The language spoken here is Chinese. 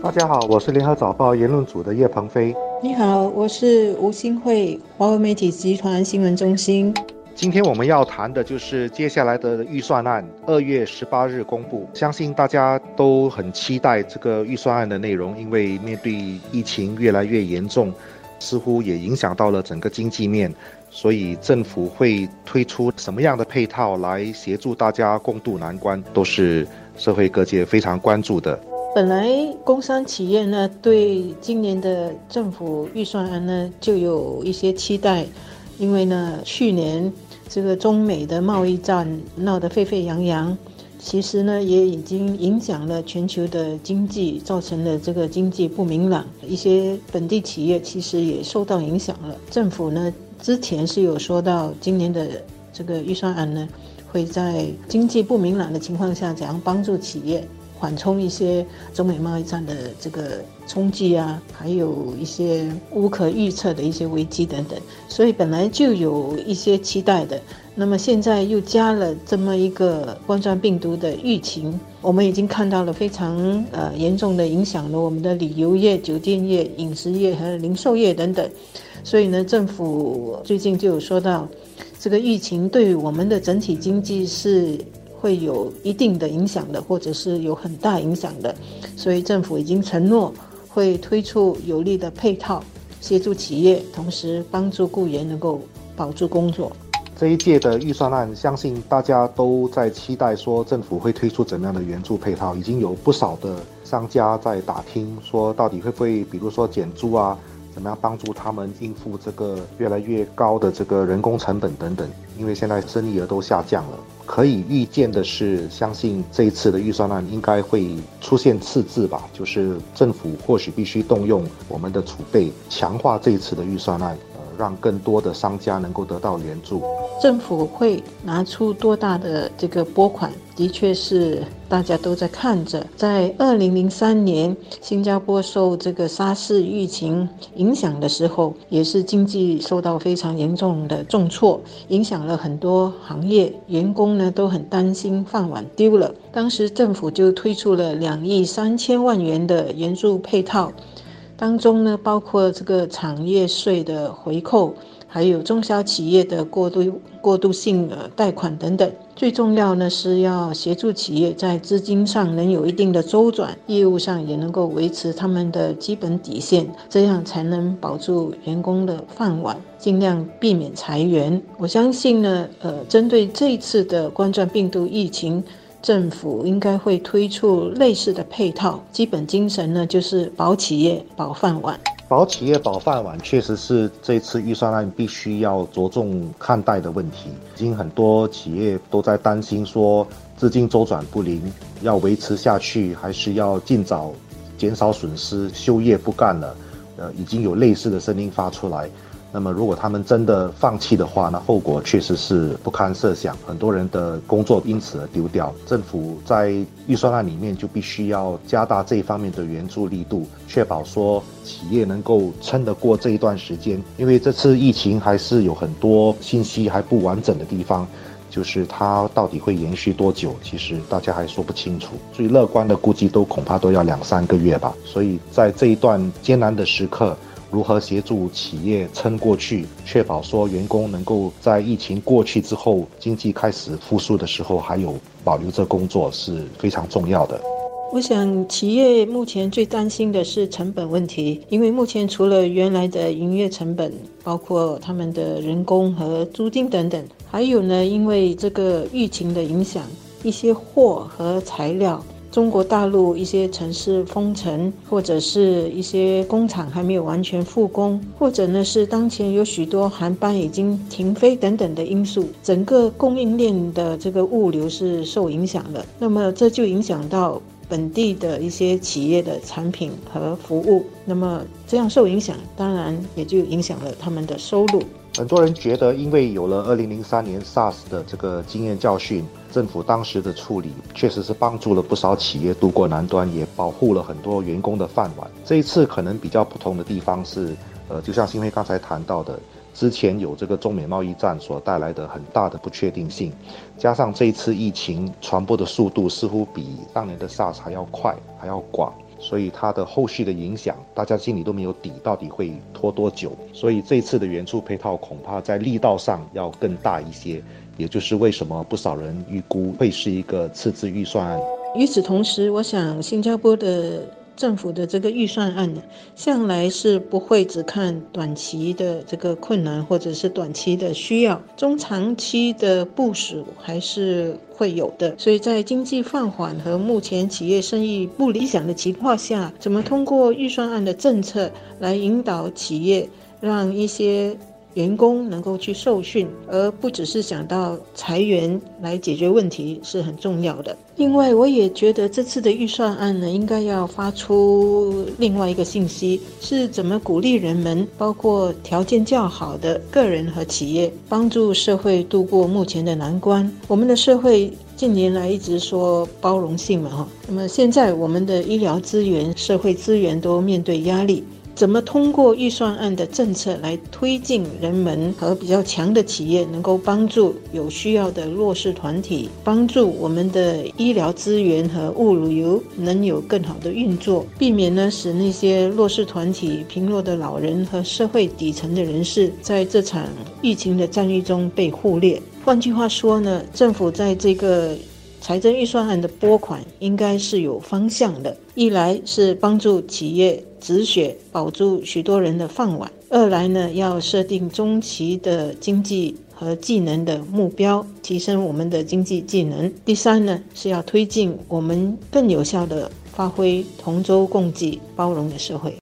大家好，我是联合早报言论组的叶鹏飞。你好，我是吴新慧，华为媒体集团新闻中心。今天我们要谈的就是接下来的预算案，二月十八日公布，相信大家都很期待这个预算案的内容，因为面对疫情越来越严重，似乎也影响到了整个经济面，所以政府会推出什么样的配套来协助大家共度难关，都是社会各界非常关注的。本来工商企业呢，对今年的政府预算案呢，就有一些期待，因为呢，去年这个中美的贸易战闹得沸沸扬扬，其实呢，也已经影响了全球的经济，造成了这个经济不明朗，一些本地企业其实也受到影响了。政府呢，之前是有说到今年的这个预算案呢，会在经济不明朗的情况下，怎样帮助企业。缓冲一些中美贸易战的这个冲击啊，还有一些无可预测的一些危机等等，所以本来就有一些期待的。那么现在又加了这么一个冠状病毒的疫情，我们已经看到了非常呃严重的影响了我们的旅游业、酒店业、饮食业和零售业等等。所以呢，政府最近就有说到，这个疫情对我们的整体经济是。会有一定的影响的，或者是有很大影响的，所以政府已经承诺会推出有力的配套，协助企业，同时帮助雇员能够保住工作。这一届的预算案，相信大家都在期待说政府会推出怎么样的援助配套，已经有不少的商家在打听，说到底会不会，比如说减租啊，怎么样帮助他们应付这个越来越高的这个人工成本等等，因为现在生意额都下降了。可以预见的是，相信这一次的预算案应该会出现赤字吧，就是政府或许必须动用我们的储备，强化这一次的预算案。让更多的商家能够得到援助，政府会拿出多大的这个拨款，的确是大家都在看着。在二零零三年新加坡受这个沙士疫情影响的时候，也是经济受到非常严重的重挫，影响了很多行业，员工呢都很担心饭碗丢了。当时政府就推出了两亿三千万元的援助配套。当中呢，包括这个产业税的回扣，还有中小企业的过渡过渡性的贷款等等。最重要呢，是要协助企业在资金上能有一定的周转，业务上也能够维持他们的基本底线，这样才能保住员工的饭碗，尽量避免裁员。我相信呢，呃，针对这次的冠状病毒疫情。政府应该会推出类似的配套，基本精神呢就是保企业、保饭碗。保企业、保饭碗，确实是这次预算案必须要着重看待的问题。已经很多企业都在担心说，资金周转不灵，要维持下去，还是要尽早减少损失、休业不干了。呃，已经有类似的声音发出来。那么，如果他们真的放弃的话，那后果确实是不堪设想，很多人的工作因此而丢掉。政府在预算案里面就必须要加大这一方面的援助力度，确保说企业能够撑得过这一段时间。因为这次疫情还是有很多信息还不完整的地方，就是它到底会延续多久，其实大家还说不清楚。最乐观的估计都恐怕都要两三个月吧。所以在这一段艰难的时刻。如何协助企业撑过去，确保说员工能够在疫情过去之后，经济开始复苏的时候，还有保留这工作是非常重要的。我想，企业目前最担心的是成本问题，因为目前除了原来的营业成本，包括他们的人工和租金等等，还有呢，因为这个疫情的影响，一些货和材料。中国大陆一些城市封城，或者是一些工厂还没有完全复工，或者呢是当前有许多航班已经停飞等等的因素，整个供应链的这个物流是受影响的。那么这就影响到本地的一些企业的产品和服务。那么这样受影响，当然也就影响了他们的收入。很多人觉得，因为有了二零零三年 SARS 的这个经验教训，政府当时的处理确实是帮助了不少企业渡过难关，也保护了很多员工的饭碗。这一次可能比较不同的地方是，呃，就像新辉刚才谈到的。之前有这个中美贸易战所带来的很大的不确定性，加上这一次疫情传播的速度似乎比当年的 SARS 还要快，还要广。所以它的后续的影响，大家心里都没有底，到底会拖多久？所以这次的援助配套恐怕在力道上要更大一些，也就是为什么不少人预估会是一个赤字预算案。与此同时，我想新加坡的。政府的这个预算案呢，向来是不会只看短期的这个困难或者是短期的需要，中长期的部署还是会有的。所以在经济放缓和目前企业生意不理想的情况下，怎么通过预算案的政策来引导企业，让一些。员工能够去受训，而不只是想到裁员来解决问题是很重要的。另外，我也觉得这次的预算案呢，应该要发出另外一个信息，是怎么鼓励人们，包括条件较好的个人和企业，帮助社会度过目前的难关。我们的社会近年来一直说包容性嘛，哈，那么现在我们的医疗资源、社会资源都面对压力。怎么通过预算案的政策来推进人们和比较强的企业，能够帮助有需要的弱势团体，帮助我们的医疗资源和物流能有更好的运作，避免呢使那些弱势团体、贫弱的老人和社会底层的人士在这场疫情的战役中被忽略。换句话说呢，政府在这个。财政预算案的拨款应该是有方向的，一来是帮助企业止血，保住许多人的饭碗；二来呢，要设定中期的经济和技能的目标，提升我们的经济技能；第三呢，是要推进我们更有效的发挥同舟共济、包容的社会。